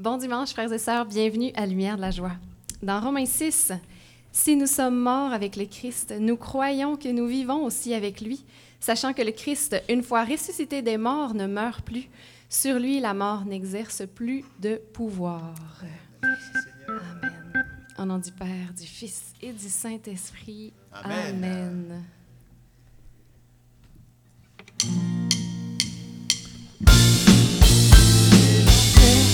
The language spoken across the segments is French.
Bon dimanche, frères et sœurs, bienvenue à Lumière de la joie. Dans Romains 6, si nous sommes morts avec le Christ, nous croyons que nous vivons aussi avec lui, sachant que le Christ, une fois ressuscité des morts, ne meurt plus. Sur lui, la mort n'exerce plus de pouvoir. Amen. Au nom du Père, du Fils et du Saint-Esprit. Amen.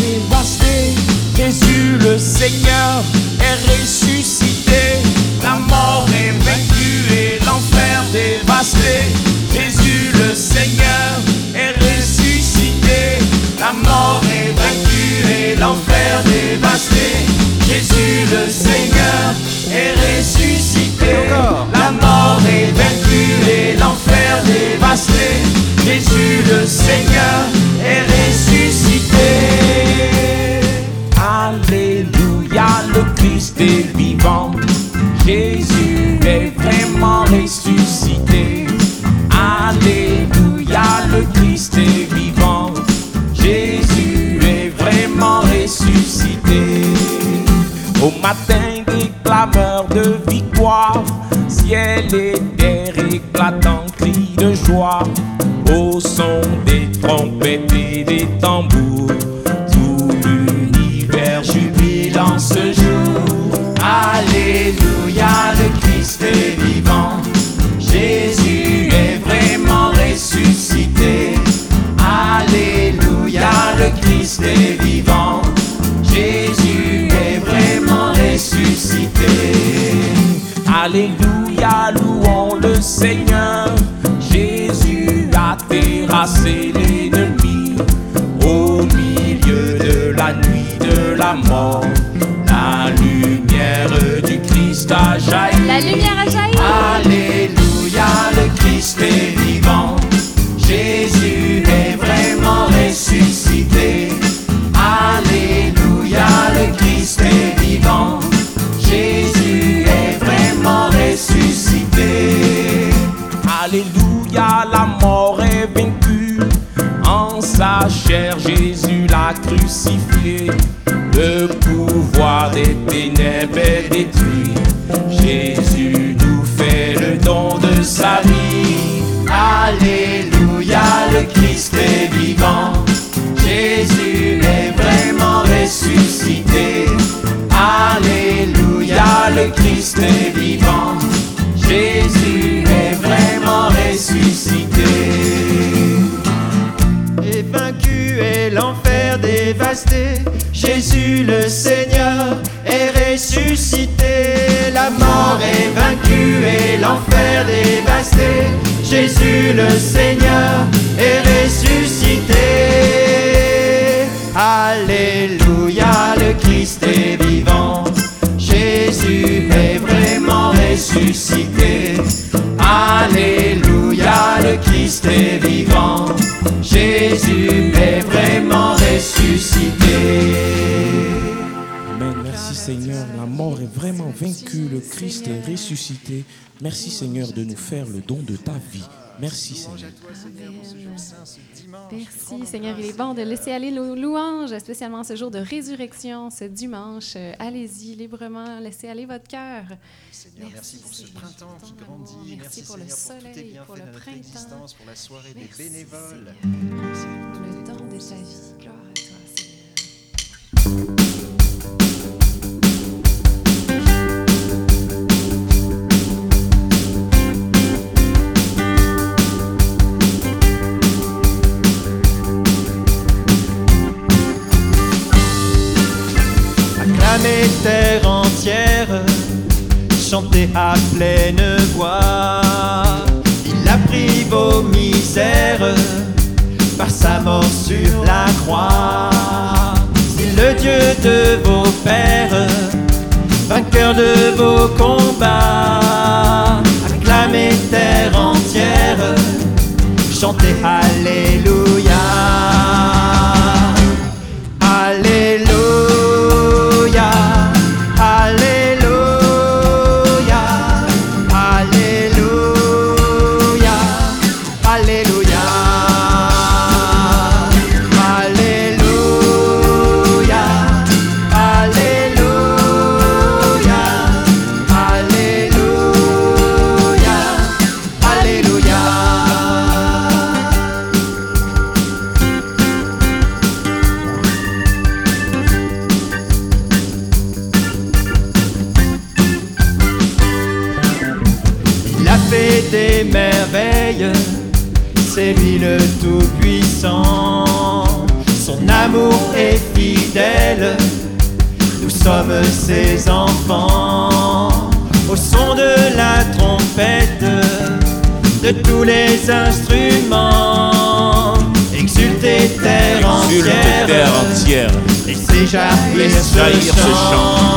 Dévasté. Jésus le Seigneur est ressuscité. La mort est vaincue et l'enfer dévasté. Jésus le Seigneur est ressuscité. La mort est vaincue et l'enfer dévasté. Jésus le Seigneur est ressuscité. La mort est vaincue et l'enfer dévasté. Jésus le Seigneur de victoire, ciel et terre éclatant cris de joie. Au son des trompettes et des tambours, tout l'univers jubile en ce jour. Alléluia, le Christ est vivant. Jésus est vraiment ressuscité. Alléluia, le Christ est Seigneur. Jésus a terrassé l'ennemi au milieu de la nuit de la mort. La lumière du Christ a jailli. Jésus l'a crucifié. Le pouvoir des ténèbres est détruit. Jésus nous fait le don de sa vie. Alléluia, le Christ est vivant. Jésus est vraiment ressuscité. Alléluia, le Christ est vivant. Le Seigneur est ressuscité. Alléluia, le Christ est vivant. Jésus est vraiment ressuscité. Alléluia, le Christ est vivant. Jésus est vraiment ressuscité. Amen. Merci Seigneur, la mort est vraiment vaincue, le Christ est ressuscité. Merci Seigneur de nous faire le don de ta vie. Merci Seigneur. Merci Seigneur, il est bon de laisser aller nos louanges, spécialement ce jour de résurrection, ce dimanche. Euh, Allez-y librement, laissez aller votre cœur. Seigneur, merci, pour ce Seigneur, printemps qui grandit. Merci, Merci pour le Seigneur, soleil, bienfaits pour le dans notre printemps. existence, pour la soirée Merci, des bénévoles. Seigneur, pour le don de ta vie. Gloire chantez à pleine voix. Il a pris vos misères par sa mort sur la croix. C'est le Dieu de vos pères, vainqueur de vos combats. Acclamez terre entière, chantez. Alléluia, Alléluia, instruments, exultez terre Exulte entière, terre entière. Jaillir ce Jaillir ce chant.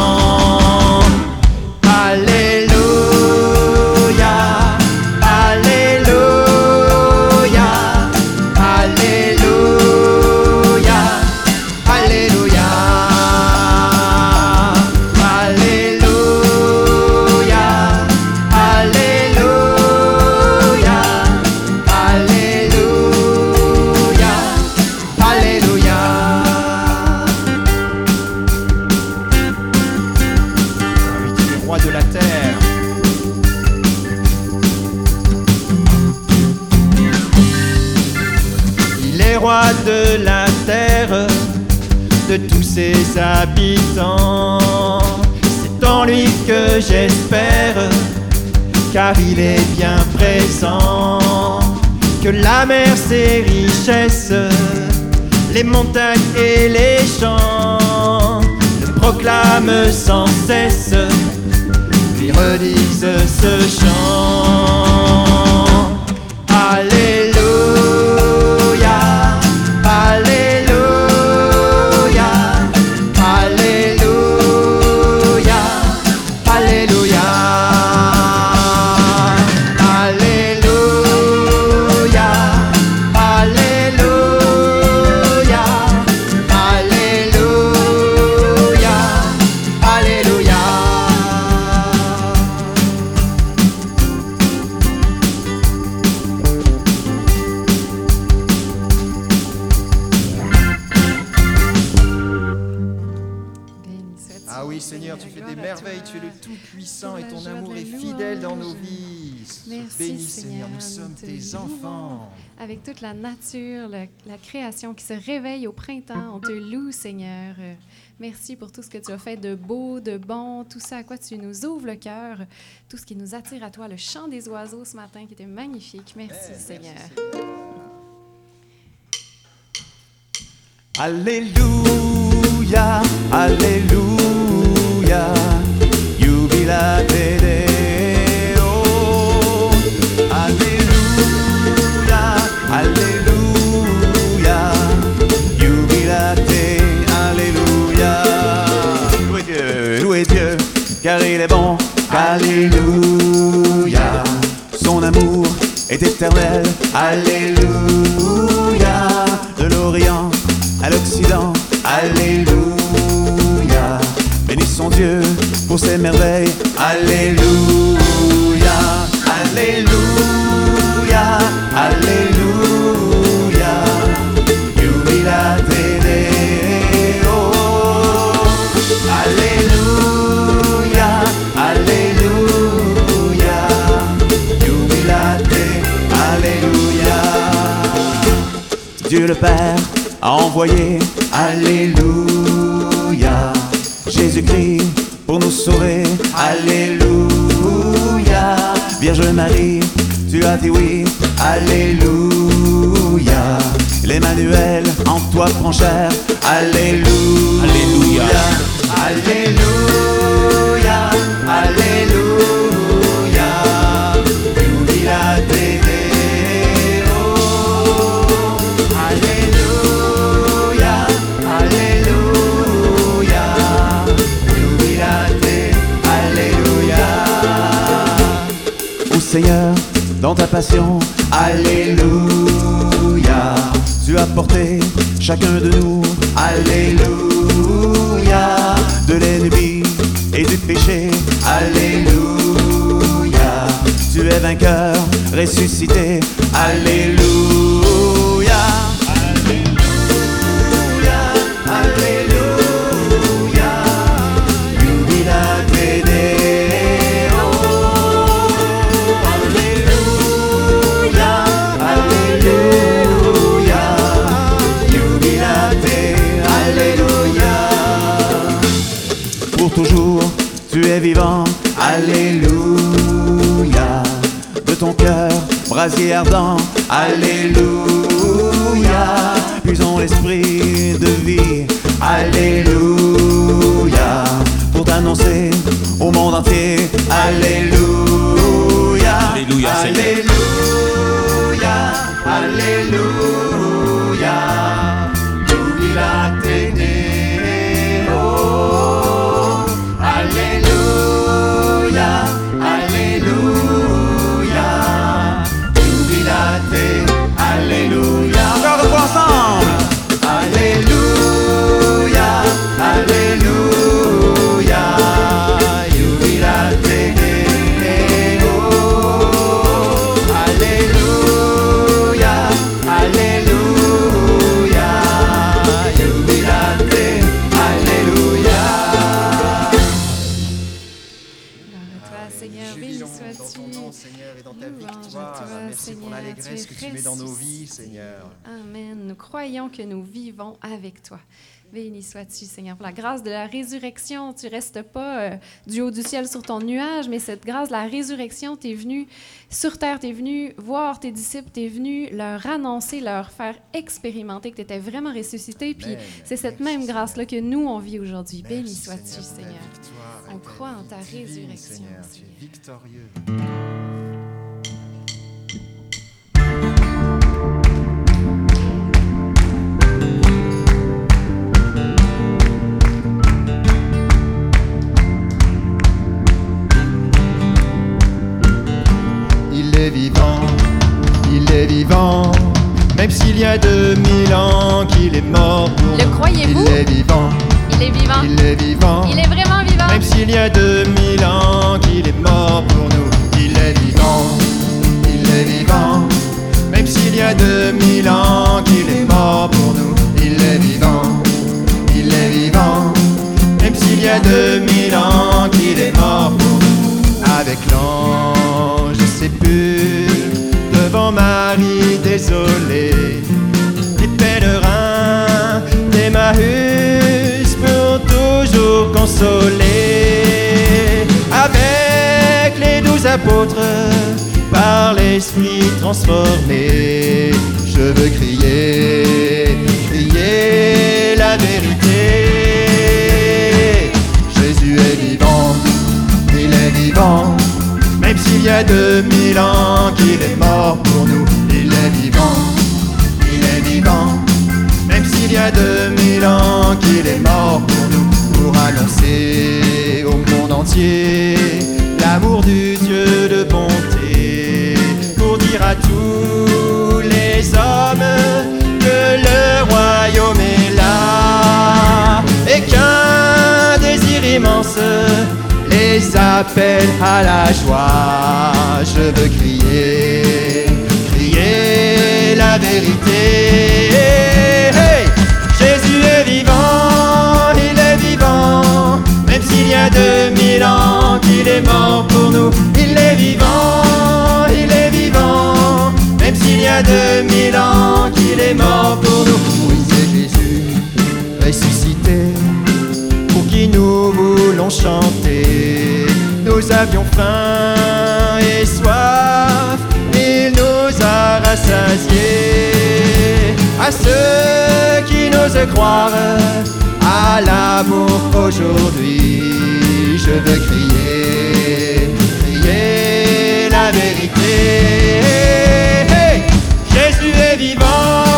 De tous ses habitants. C'est en lui que j'espère, car il est bien présent. Que la mer, ses richesses, les montagnes et les champs le proclament sans cesse, lui redisent ce chant. Seigneur, nous sommes te tes enfants. Avec toute la nature, la création qui se réveille au printemps, on te loue, Seigneur. Merci pour tout ce que tu as fait de beau, de bon, tout ça à quoi tu nous ouvres le cœur, tout ce qui nous attire à toi, le chant des oiseaux ce matin qui était magnifique. Merci, Seigneur. Alléluia, Alléluia, est éternel. Alléluia, de l'Orient à l'Occident. Alléluia, bénissons Dieu pour ses merveilles. Alléluia, Alléluia, Père a envoyé, Alléluia, Jésus-Christ pour nous sauver, Alléluia, Vierge Marie, tu as dit oui, Alléluia, l'Emmanuel en toi prend chair, Alléluia, Alléluia. Alléluia, Alléluia, Seigneur, dans ta passion, Alléluia, tu as porté chacun de nous, Alléluia, de l'ennemi et du péché, Alléluia, tu es vainqueur, ressuscité, Alléluia. Brasier ardent. Alléluia. Usons l'esprit de vie. Alléluia. Pour t'annoncer au monde entier. Alléluia. Alléluia, Seigneur. Alléluia. Alléluia. Avec toi. Béni sois-tu, Seigneur, pour la grâce de la résurrection. Tu restes pas euh, du haut du ciel sur ton nuage, mais cette grâce de la résurrection, tu es venu sur terre, tu es venu voir tes disciples, tu es venu leur annoncer, leur faire expérimenter que tu étais vraiment ressuscité. Puis c'est cette même grâce-là que nous, on vit aujourd'hui. Béni sois-tu, Seigneur. On croit en ta résurrection, Seigneur, tu es victorieux. Vivant, il est vivant, même s'il y a 2000 ans qu'il est mort pour Le croyez-vous? Il est vivant, Il est vivant. il est vivant, Il est vraiment par l'esprit transformé, je veux crier, crier la vérité. Jésus est vivant, il est vivant, même s'il y a 2000 appelle à la joie. Je veux crier, crier la vérité. Jésus est vivant, il est vivant, même s'il y a 2000 ans qu'il est mort pour nous. Il est vivant, il est vivant, même s'il y a 2000 ans qu'il est mort pour nous. Oui, c'est Jésus ressuscité pour qui nous voulons chanter. Nous avions faim et soif, il nous a rassasiés. À ceux qui n'osent croire à l'amour aujourd'hui, je veux crier, crier la vérité. Jésus est vivant,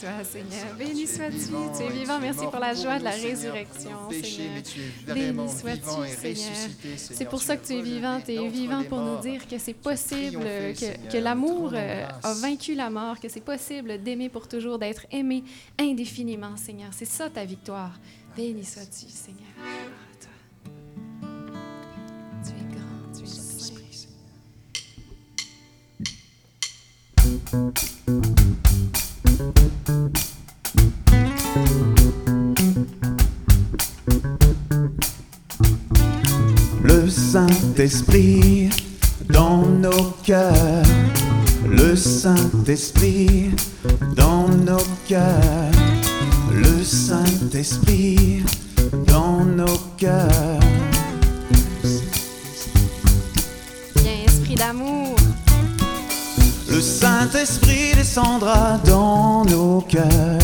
toi, Seigneur. Béni sois-tu, tu es vivant. Merci pour la joie de la résurrection, Seigneur. Béni sois-tu, Seigneur. C'est pour ça que tu es vivant, tu es vivant pour nous dire que c'est possible, que, que l'amour euh, a vaincu la mort, que c'est possible d'aimer pour toujours, d'être aimé indéfiniment, Seigneur. C'est ça ta victoire. Béni sois-tu, Seigneur. Saint-Esprit dans nos cœurs. Le Saint-Esprit dans nos cœurs. Le Saint-Esprit dans nos cœurs. Viens, esprit d'amour. Le Saint-Esprit descendra dans nos cœurs.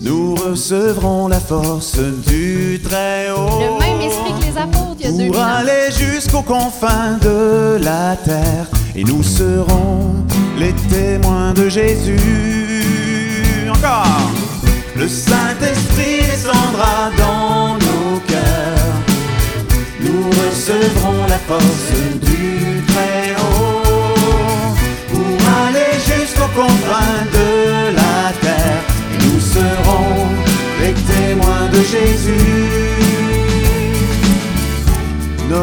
Nous recevrons la force du Très-Haut. Pour aller jusqu'aux confins de la terre et nous serons les témoins de Jésus. Encore. Le Saint-Esprit descendra dans nos cœurs. Nous recevrons la force du Très-Haut pour aller jusqu'aux confins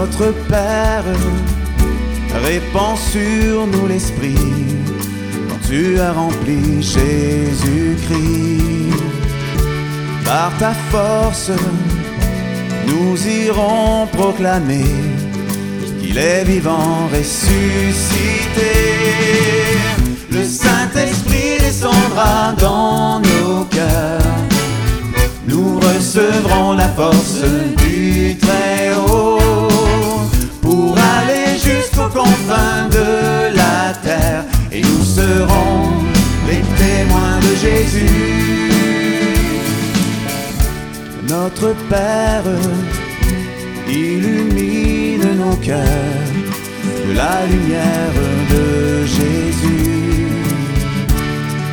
Notre Père, répand sur nous l'Esprit quand tu as rempli Jésus-Christ. Par ta force, nous irons proclamer qu'il est vivant, ressuscité. Le Saint-Esprit descendra dans nos cœurs. Nous recevrons la force du Très-Haut jusqu'aux confins de la terre et nous serons les témoins de Jésus? Notre Père illumine nos cœurs de la lumière de Jésus.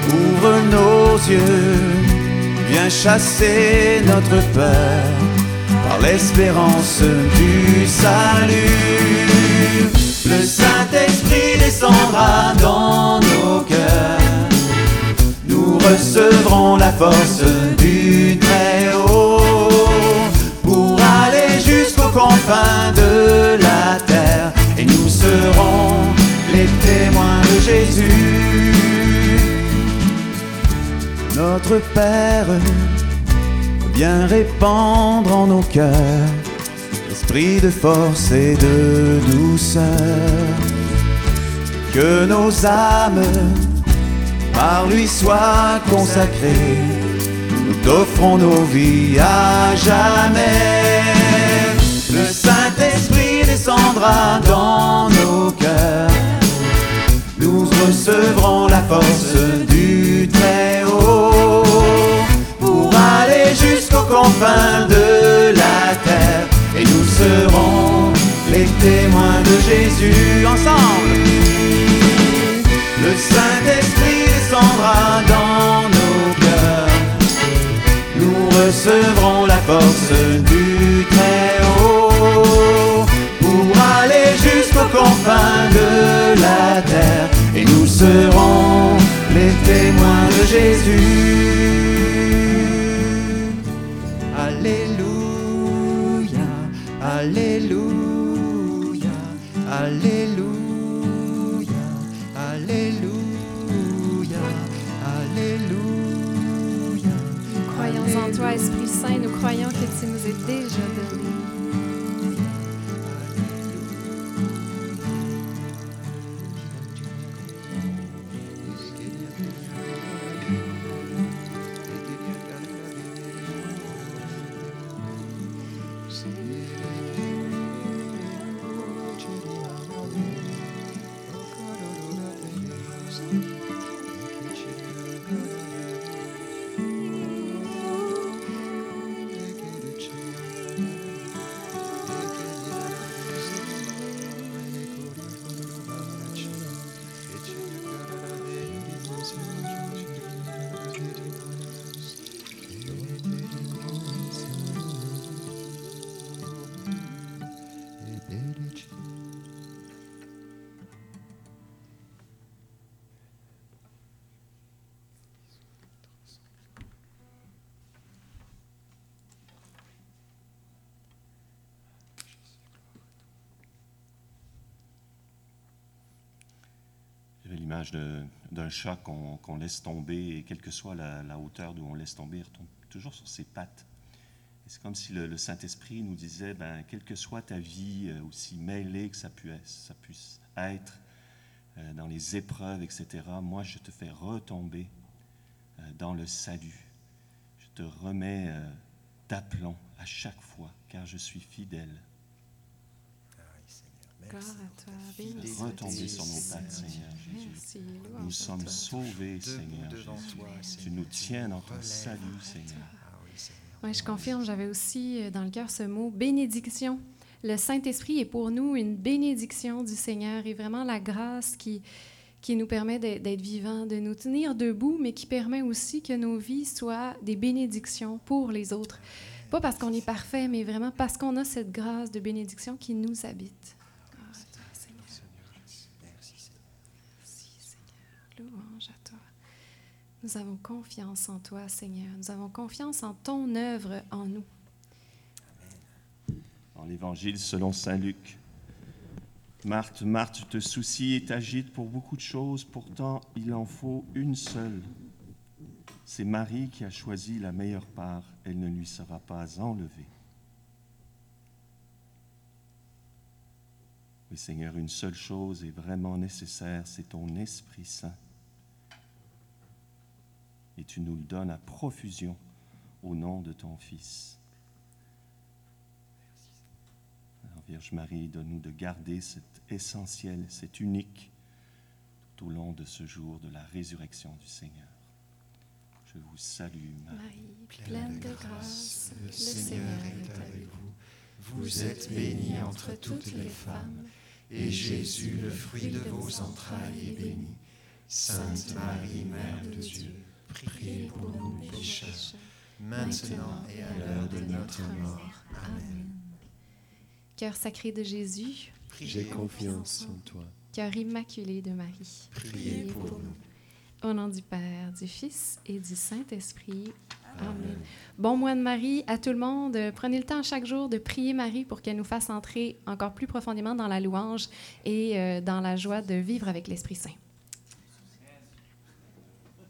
Ouvre nos yeux, viens chasser notre peur par l'espérance du salut. Le Saint-Esprit descendra dans nos cœurs. Nous recevrons la force du Très-Haut pour aller jusqu'aux confins de la terre et nous serons les témoins de Jésus. Notre Père, viens répandre en nos cœurs de force et de douceur. Que nos âmes par lui soient consacrées. Nous t'offrons nos vies à jamais. Le Saint-Esprit descendra dans nos cœurs. Nous recevrons la force du Très-Haut pour aller jusqu'aux confins de la terre. Nous serons les témoins de Jésus ensemble. Le Saint-Esprit descendra dans nos cœurs. Nous recevrons la force du Très-Haut pour aller jusqu'aux confins de la terre. Et nous serons les témoins de Jésus. Toi, Esprit Saint, nous croyons que tu nous es déjà donné. D'un chat qu'on laisse tomber, et quelle que soit la, hauteur d'où on laisse tomber, il retombe toujours sur ses pattes. C'est comme si le, Saint-Esprit nous disait, ben, quelle que soit ta vie, euh, aussi mêlée que ça puisse, ça puisse être, euh, dans les épreuves, etc., moi, je te fais retomber euh, dans le salut. Je te remets d'aplomb à chaque fois, car je suis fidèle. Merci. à toi. Béni Retomber sur nos pattes, Seigneur Jésus. Merci, Nous sommes sauvés, Seigneur Jésus. Tu nous tiens dans ton salut, Seigneur. Ah oui, je confirme, j'avais aussi euh, dans le cœur ce mot bénédiction. Le Saint-Esprit est pour nous une bénédiction du Seigneur et vraiment la grâce qui, qui nous permet d'être d'être vivants, de nous tenir debout, mais qui permet aussi que nos vies soient des bénédictions pour les autres. Pas parce qu'on est parfait, mais vraiment parce qu'on a cette grâce de bénédiction qui nous habite. Gloire à toi, Seigneur. Merci, Seigneur. Merci, Seigneur. Louange à toi. Nous avons confiance en toi, Seigneur. Nous avons confiance en ton œuvre en nous. Dans l'Évangile selon Saint Luc. Marthe, Marthe, tu te soucies et t'agites pour beaucoup de choses, pourtant il en faut une seule. C'est Marie qui a choisi la meilleure part, elle ne lui sera pas enlevée. Oui Seigneur, une seule chose est vraiment nécessaire, c'est ton Esprit Saint. Et tu nous le donnes à profusion au nom de ton Fils. Alors, Vierge Marie, donne-nous de garder cet essentiel, cet unique, tout au long de ce jour de la résurrection du Seigneur. Je vous salue, Marie. Marie, pleine de grâce, le Seigneur est avec vous. Vous êtes bénie entre toutes les femmes, et Jésus, le fruit de vos entrailles, est béni. Sainte Marie, Mère de Dieu, priez pour nous pécheurs, maintenant et à l'heure de notre mort. Amen. Cœur sacré de Jésus, J'ai confiance en toi. cœur immaculé de Marie, Priez pour nous. Au nom du Père, du Fils et du Saint-Esprit. Amen. Bon mois de Marie à tout le monde. Prenez le temps chaque jour de prier Marie pour qu'elle nous fasse entrer encore plus profondément dans la louange et euh, dans la joie de vivre avec l'Esprit Saint.